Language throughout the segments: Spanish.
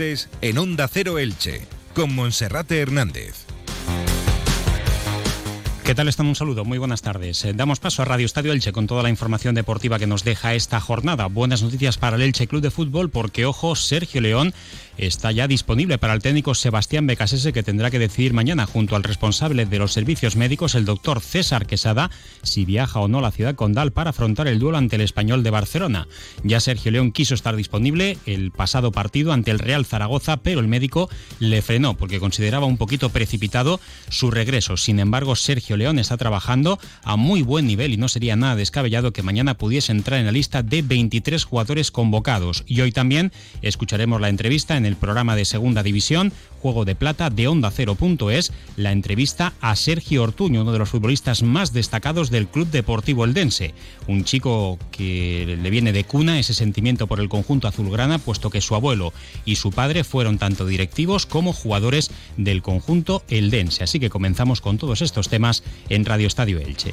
En Onda Cero Elche, con Monserrate Hernández. ¿Qué tal están? Un saludo, muy buenas tardes. Eh, damos paso a Radio Estadio Elche con toda la información deportiva que nos deja esta jornada. Buenas noticias para el Elche Club de Fútbol porque, ojo, Sergio León está ya disponible para el técnico Sebastián Becasese que tendrá que decidir mañana junto al responsable de los servicios médicos, el doctor César Quesada, si viaja o no a la ciudad condal para afrontar el duelo ante el español de Barcelona. Ya Sergio León quiso estar disponible el pasado partido ante el Real Zaragoza, pero el médico le frenó porque consideraba un poquito precipitado su regreso. Sin embargo, Sergio León está trabajando a muy buen nivel y no sería nada descabellado que mañana pudiese entrar en la lista de 23 jugadores convocados. Y hoy también escucharemos la entrevista en el programa de Segunda División, Juego de Plata de Onda Cero.es, la entrevista a Sergio Ortuño, uno de los futbolistas más destacados del Club Deportivo Eldense. Un chico que le viene de cuna ese sentimiento por el conjunto azulgrana, puesto que su abuelo y su padre fueron tanto directivos como jugadores del conjunto Eldense. Así que comenzamos con todos estos temas en Radio Estadio Elche.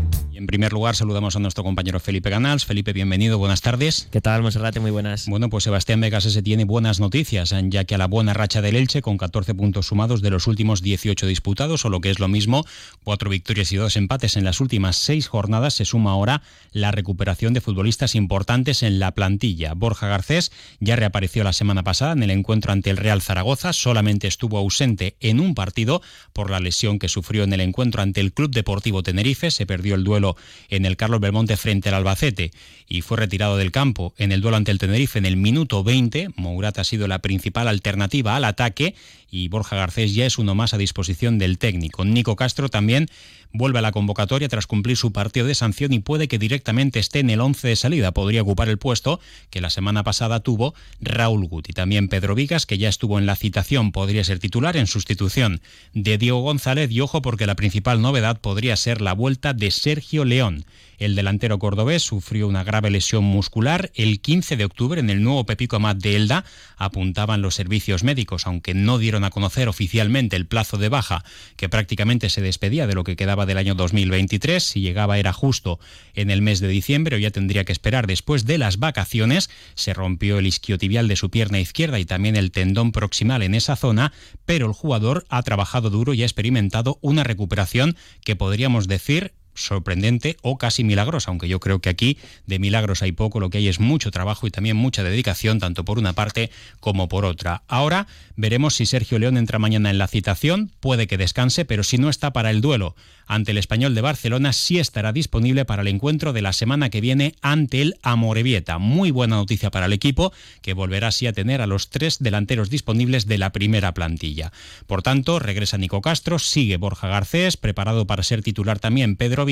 En primer lugar, saludamos a nuestro compañero Felipe Ganals. Felipe, bienvenido, buenas tardes. ¿Qué tal, Monserrate? Muy buenas. Bueno, pues Sebastián se tiene buenas noticias, ya que a la buena racha del Elche, con 14 puntos sumados de los últimos 18 disputados, o lo que es lo mismo, cuatro victorias y dos empates en las últimas seis jornadas, se suma ahora la recuperación de futbolistas importantes en la plantilla. Borja Garcés ya reapareció la semana pasada en el encuentro ante el Real Zaragoza, solamente estuvo ausente en un partido por la lesión que sufrió en el encuentro ante el Club Deportivo Tenerife, se perdió el duelo en el Carlos Belmonte frente al Albacete y fue retirado del campo en el duelo ante el Tenerife en el minuto 20. Mourat ha sido la principal alternativa al ataque y Borja Garcés ya es uno más a disposición del técnico. Nico Castro también vuelve a la convocatoria tras cumplir su partido de sanción y puede que directamente esté en el 11 de salida. Podría ocupar el puesto que la semana pasada tuvo Raúl Guti. También Pedro Vigas, que ya estuvo en la citación, podría ser titular en sustitución de Diego González y ojo porque la principal novedad podría ser la vuelta de Sergio León. El delantero cordobés sufrió una grave lesión muscular el 15 de octubre en el nuevo Pepico Amat de Elda, apuntaban los servicios médicos, aunque no dieron a conocer oficialmente el plazo de baja, que prácticamente se despedía de lo que quedaba del año 2023, si llegaba era justo en el mes de diciembre o ya tendría que esperar después de las vacaciones, se rompió el isquiotibial de su pierna izquierda y también el tendón proximal en esa zona, pero el jugador ha trabajado duro y ha experimentado una recuperación que podríamos decir sorprendente o casi milagrosa, aunque yo creo que aquí de milagros hay poco, lo que hay es mucho trabajo y también mucha dedicación, tanto por una parte como por otra. Ahora veremos si Sergio León entra mañana en la citación, puede que descanse, pero si no está para el duelo ante el español de Barcelona, sí estará disponible para el encuentro de la semana que viene ante el Amorebieta. Muy buena noticia para el equipo, que volverá así a tener a los tres delanteros disponibles de la primera plantilla. Por tanto, regresa Nico Castro, sigue Borja Garcés, preparado para ser titular también Pedro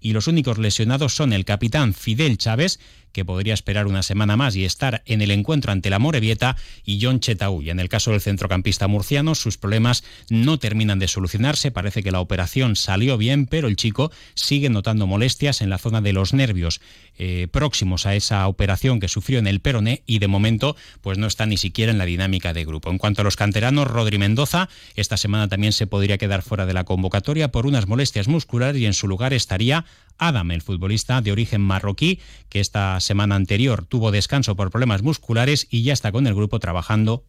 Y los únicos lesionados son el capitán Fidel Chávez, que podría esperar una semana más y estar en el encuentro ante la Morevieta, y John Chetauya. En el caso del centrocampista murciano, sus problemas no terminan de solucionarse. Parece que la operación salió bien, pero el chico sigue notando molestias en la zona de los nervios eh, próximos a esa operación que sufrió en el peroné y de momento pues no está ni siquiera en la dinámica de grupo. En cuanto a los canteranos, Rodri Mendoza esta semana también se podría quedar fuera de la convocatoria por unas molestias musculares y en su lugar estaría Adam, el futbolista de origen marroquí, que esta semana anterior. Tuvo descanso por problemas musculares y ya está con el grupo trabajando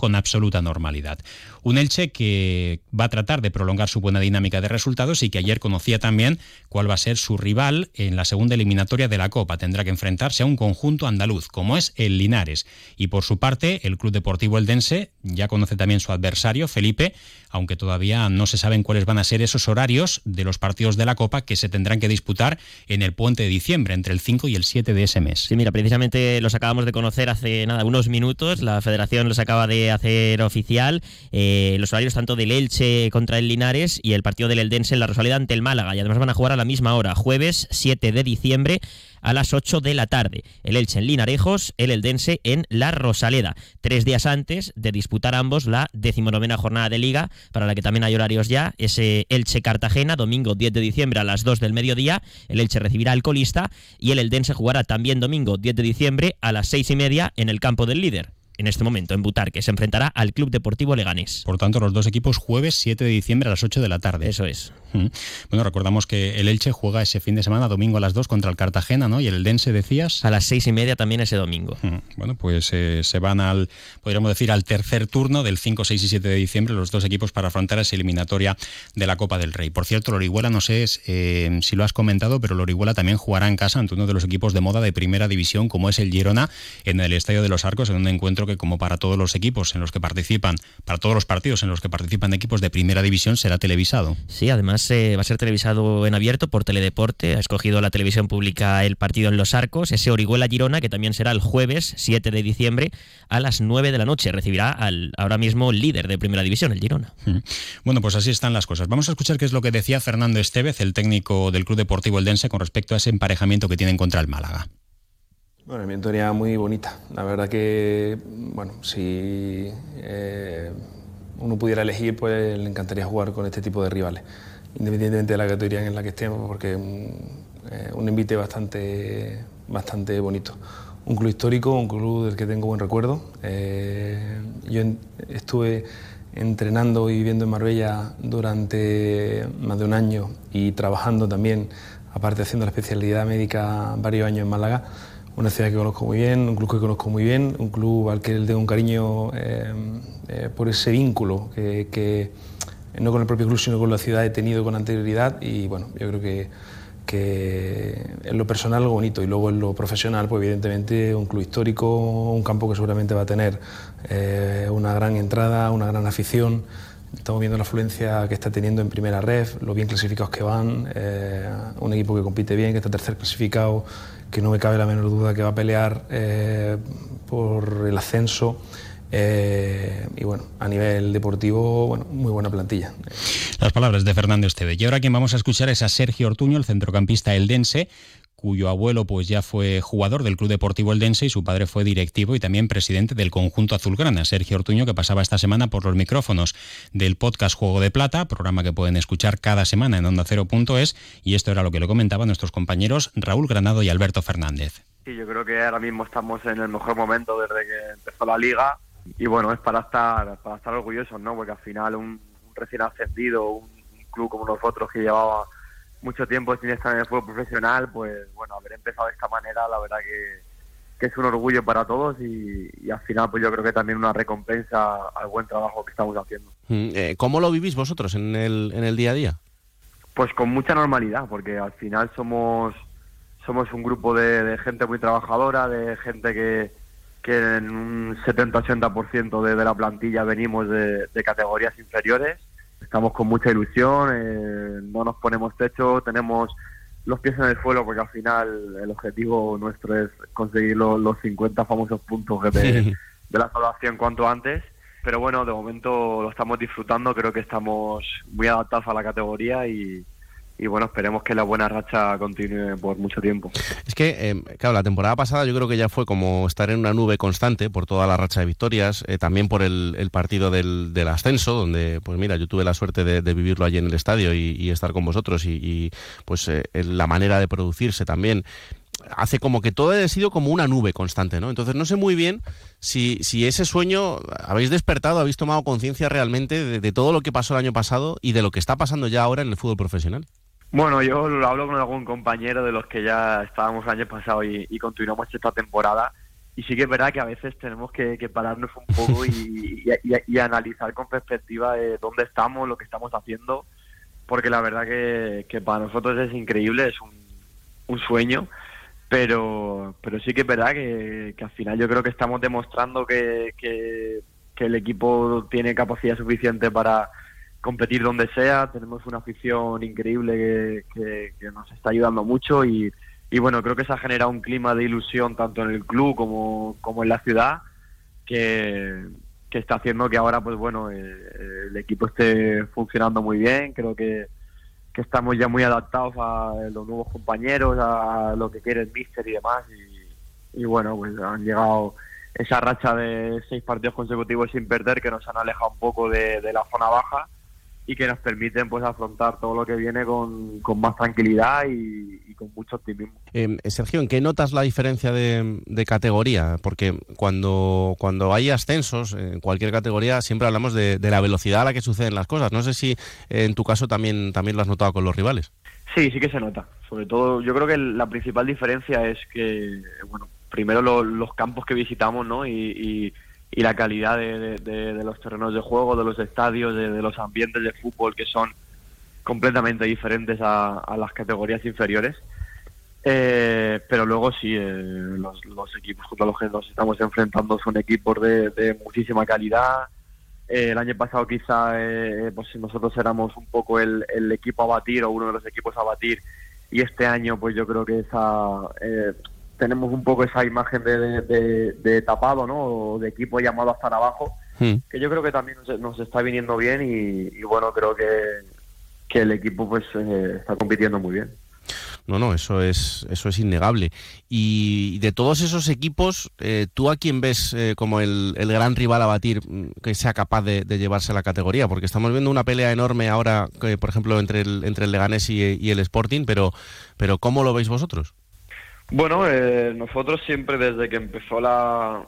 con absoluta normalidad. Un Elche que va a tratar de prolongar su buena dinámica de resultados y que ayer conocía también cuál va a ser su rival en la segunda eliminatoria de la Copa. Tendrá que enfrentarse a un conjunto andaluz, como es el Linares. Y por su parte, el Club Deportivo Eldense ya conoce también su adversario, Felipe, aunque todavía no se saben cuáles van a ser esos horarios de los partidos de la Copa que se tendrán que disputar en el puente de diciembre, entre el 5 y el 7 de ese mes. Sí, mira, precisamente los acabamos de conocer hace nada, unos minutos. La federación los acaba de hacer oficial eh, los horarios tanto del Elche contra el Linares y el partido del Eldense en la Rosaleda ante el Málaga. Y además van a jugar a la misma hora, jueves 7 de diciembre a las 8 de la tarde. El Elche en Linarejos, el Eldense en La Rosaleda. Tres días antes de disputar ambos la decimonovena jornada de Liga, para la que también hay horarios ya. Ese Elche Cartagena, domingo 10 de diciembre a las 2 del mediodía. El Elche recibirá al colista y el Eldense jugará también domingo 10 de diciembre a las 6 y media en el campo del líder en este momento en Butarque. Se enfrentará al Club Deportivo Leganés. Por tanto, los dos equipos jueves 7 de diciembre a las 8 de la tarde. Eso es. Bueno, recordamos que el Elche juega ese fin de semana, domingo a las 2 contra el Cartagena, ¿no? Y el Dense, decías. A las seis y media también ese domingo. Bueno, pues eh, se van al, podríamos decir, al tercer turno del 5, 6 y 7 de diciembre los dos equipos para afrontar esa eliminatoria de la Copa del Rey. Por cierto, Lorihuela, no sé eh, si lo has comentado, pero Lorihuela también jugará en casa ante uno de los equipos de moda de primera división, como es el Girona, en el Estadio de los Arcos, en un encuentro que, como para todos los equipos en los que participan, para todos los partidos en los que participan equipos de primera división, será televisado. Sí, además eh, va a ser televisado en abierto por Teledeporte. Ha escogido la televisión pública el partido en Los Arcos, ese Orihuela Girona, que también será el jueves 7 de diciembre a las 9 de la noche. Recibirá al ahora mismo líder de primera división, el Girona. Bueno, pues así están las cosas. Vamos a escuchar qué es lo que decía Fernando Estevez, el técnico del Club Deportivo Eldense, con respecto a ese emparejamiento que tienen contra el Málaga. Bueno, mi historia muy bonita. La verdad que, bueno, si eh, uno pudiera elegir, pues le encantaría jugar con este tipo de rivales, independientemente de la categoría en la que estemos, porque es eh, un, invite bastante, bastante bonito. Un club histórico, un club del que tengo buen recuerdo. Eh, yo estuve entrenando y viviendo en Marbella durante más de un año y trabajando también, aparte haciendo la especialidad médica varios años en Málaga una ciudad que conozco muy bien, un club que conozco muy bien, un club al que le tengo un cariño eh, eh, por ese vínculo que, no con el propio club sino con la ciudad he tenido con anterioridad y bueno, yo creo que, que en lo personal algo bonito y luego en lo profesional pues evidentemente un club histórico, un campo que seguramente va a tener eh, una gran entrada, una gran afición. Estamos viendo la afluencia que está teniendo en primera red, lo bien clasificados que van, un equipo que compite bien, que está tercer clasificado que no me cabe la menor duda que va a pelear eh, por el ascenso. Eh, y bueno, a nivel deportivo, bueno, muy buena plantilla. Las palabras de Fernando Esteve. Y ahora quien vamos a escuchar es a Sergio Ortuño, el centrocampista eldense, cuyo abuelo pues ya fue jugador del Club Deportivo Eldense y su padre fue directivo y también presidente del conjunto azulgrana, Sergio Ortuño, que pasaba esta semana por los micrófonos del podcast Juego de Plata, programa que pueden escuchar cada semana en onda cero.es, y esto era lo que le comentaban nuestros compañeros Raúl Granado y Alberto Fernández. Sí, yo creo que ahora mismo estamos en el mejor momento desde que empezó la liga y bueno, es para estar, para estar orgullosos, ¿no? Porque al final un, recién ascendido, un club como nosotros que llevaba mucho tiempo sin estar en el fútbol profesional, pues bueno, haber empezado de esta manera, la verdad que, es un orgullo para todos y, al final pues yo creo que también una recompensa al buen trabajo que estamos haciendo. Mm, eh, ¿Cómo lo vivís vosotros en el, en el día a día? Pues con mucha normalidad, porque al final somos somos un grupo de, gente muy trabajadora, de gente que, que en un 70-80% de, de la plantilla venimos de categorías inferiores estamos con mucha ilusión, eh, no nos ponemos techo, tenemos los pies en el suelo porque al final el objetivo nuestro es conseguir los, 50 famosos puntos de, de la salvación cuanto antes. Pero bueno, de momento lo estamos disfrutando, creo que estamos muy adaptados a la categoría y, y bueno, esperemos que la buena racha continúe por mucho tiempo. Es que, eh, claro, la temporada pasada yo creo que ya fue como estar en una nube constante por toda la racha de victorias, eh, también por el, partido del, ascenso, donde, pues mira, yo tuve la suerte de, vivirlo allí en el estadio y, estar con vosotros y, pues eh, la manera de producirse también hace como que todo ha sido como una nube constante, ¿no? Entonces no sé muy bien si, si ese sueño habéis despertado, habéis tomado conciencia realmente de, de, todo lo que pasó el año pasado y de lo que está pasando ya ahora en el fútbol profesional. Bueno, yo lo hablo con algún compañero de los que ya estábamos el año pasado y, continuamos esta temporada. Y sí que es verdad que a veces tenemos que, pararnos un poco y, analizar con perspectiva de dónde estamos, lo que estamos haciendo, porque la verdad que, para nosotros es increíble, es un, sueño, pero, pero sí que es verdad que, al final yo creo que estamos demostrando que el equipo tiene capacidad suficiente para competir donde sea, tenemos una afición increíble que, nos está ayudando mucho y, bueno, creo que se ha generado un clima de ilusión tanto en el club como, como en la ciudad que, está haciendo que ahora, pues bueno, eh, el equipo esté funcionando muy bien. Creo que, estamos ya muy adaptados a los nuevos compañeros, a lo que quiere el míster y demás. Y, bueno, pues han llegado esa racha de seis partidos consecutivos sin perder que nos han alejado un poco de la zona baja y que nos permiten pues afrontar todo lo que viene con, con más tranquilidad y, y, con mucho optimismo. Eh, Sergio, ¿en qué notas la diferencia de, de, categoría? Porque cuando, cuando hay ascensos en cualquier categoría siempre hablamos de, de, la velocidad a la que suceden las cosas. No sé si eh, en tu caso también, también lo has notado con los rivales. Sí, sí que se nota. Sobre todo, yo creo que la principal diferencia es que, bueno, primero lo, los campos que visitamos, ¿no? Y, y, y la calidad de, de, los terrenos de juego, de los estadios, de, los ambientes de fútbol que son completamente diferentes a, las categorías inferiores. Eh, pero luego sí, eh, los, los, equipos contra los que nos estamos enfrentando son equipos de, muchísima calidad. Eh, el año pasado quizá eh, pues nosotros éramos un poco el, el, equipo a batir o uno de los equipos a batir y este año pues yo creo que esa eh, tenemos un poco esa imagen de, de, de, tapado, ¿no? O de equipo llamado a estar abajo, hmm. que yo creo que también nos, nos está viniendo bien y, y, bueno, creo que, que el equipo pues eh, está compitiendo muy bien. No, no, eso es, eso es innegable. Y de todos esos equipos, eh, ¿tú a quién ves eh, como el, el, gran rival a batir mm, que sea capaz de, de, llevarse la categoría? Porque estamos viendo una pelea enorme ahora, eh, por ejemplo, entre el, entre el Leganés y, y, el Sporting, pero, pero ¿cómo lo veis vosotros? Bueno, eh, nosotros siempre desde que empezó la,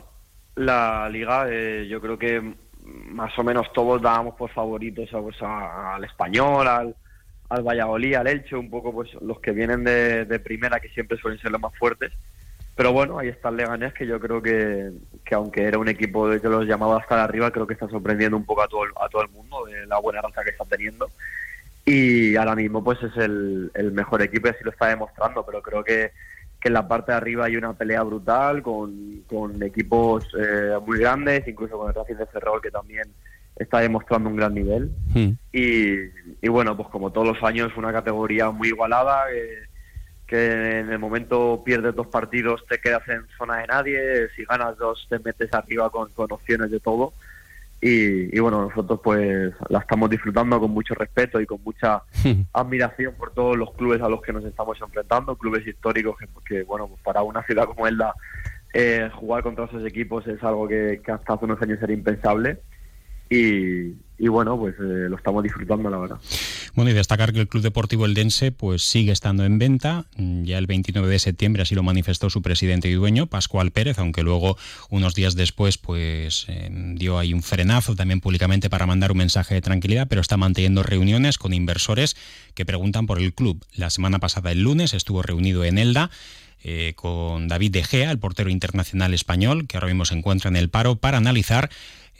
la liga, eh, yo creo que más o menos todos dábamos por favoritos a, pues, a, al español, al, al Valladolid, al Elche, un poco pues los que vienen de, de, primera, que siempre suelen ser los más fuertes. Pero bueno, ahí está el Leganés, que yo creo que, que aunque era un equipo de que los llamaba hasta arriba, creo que está sorprendiendo un poco a todo, a todo el mundo de la buena raza que está teniendo. Y ahora mismo pues es el, el mejor equipo y así lo está demostrando, pero creo que que en la parte de arriba hay una pelea brutal con, con equipos eh, muy grandes, incluso con el Racing de Ferrol que también está demostrando un gran nivel. Hmm. Y, y, bueno, pues como todos los años, una categoría muy igualada, eh, que en el momento pierdes dos partidos te quedas en zona de nadie, si ganas dos te metes arriba con, con opciones de todo. Y, y, bueno, nosotros pues la estamos disfrutando con mucho respeto y con mucha admiración por todos los clubes a los que nos estamos enfrentando, clubes históricos que, que bueno, pues para una ciudad como Elda eh, jugar contra esos equipos es algo que, que, hasta hace unos años era impensable y, y bueno, pues eh, lo estamos disfrutando, la verdad. Bueno, y destacar que el Club Deportivo Eldense pues sigue estando en venta. Ya el 29 de septiembre así lo manifestó su presidente y dueño, Pascual Pérez, aunque luego unos días después pues eh, dio ahí un frenazo también públicamente para mandar un mensaje de tranquilidad, pero está manteniendo reuniones con inversores que preguntan por el club. La semana pasada, el lunes, estuvo reunido en Elda eh, con David De Gea, el portero internacional español, que ahora mismo se encuentra en el paro, para analizar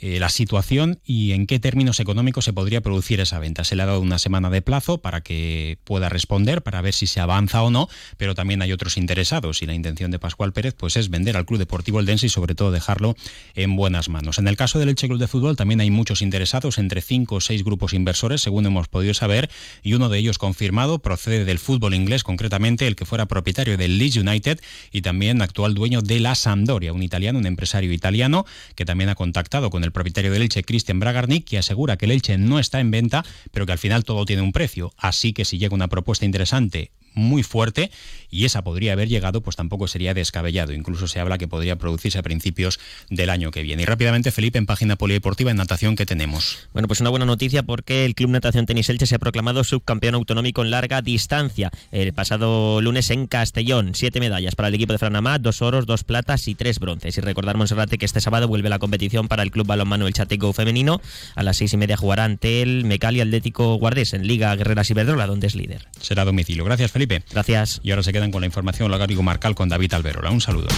eh, la situación y en qué términos económicos se podría producir esa venta. Se le ha dado una semana de plazo para que pueda responder, para ver si se avanza o no, pero también hay otros interesados y la intención de Pascual Pérez pues es vender al Club Deportivo Eldense y sobre todo dejarlo en buenas manos. En el caso del Elche Club de Fútbol también hay muchos interesados, entre cinco o seis grupos inversores, según hemos podido saber, y uno de ellos confirmado procede del fútbol inglés, concretamente el que fuera propietario del Leeds United y también actual dueño de la Sampdoria, un italiano, un empresario italiano que también ha contactado con el propietario del Elche, Cristian Bragarnik, que asegura que el Elche no está en venta, pero que al final todo tiene un precio. Así que si llega una propuesta interesante muy fuerte y esa podría haber llegado, pues tampoco sería descabellado. Incluso se habla que podría producirse a principios del año que viene. Y rápidamente, Felipe, en página polideportiva en natación, ¿qué tenemos? Bueno, pues una buena noticia porque el Club Natación Tenis Elche se ha proclamado subcampeón autonómico en larga distancia. El pasado lunes en Castellón, siete medallas para el equipo de Franamá, dos oros, dos platas y tres bronces. Y recordar, Monserrate, que este sábado vuelve la competición para el Club Balonmano El Chateco femenino. A las seis y media jugará ante el Mecali Atlético Guardés en Liga Guerreras Iberdrola, donde es líder. Será domicilio. Gracias, Felipe. Felipe. Gracias. Y ahora se quedan con la información local y comarcal con David Alberola. Un saludo.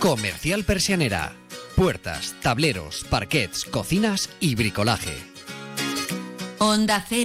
Comercial Persianera. Puertas, tableros, parquets, cocinas y bricolaje. Onda Cero.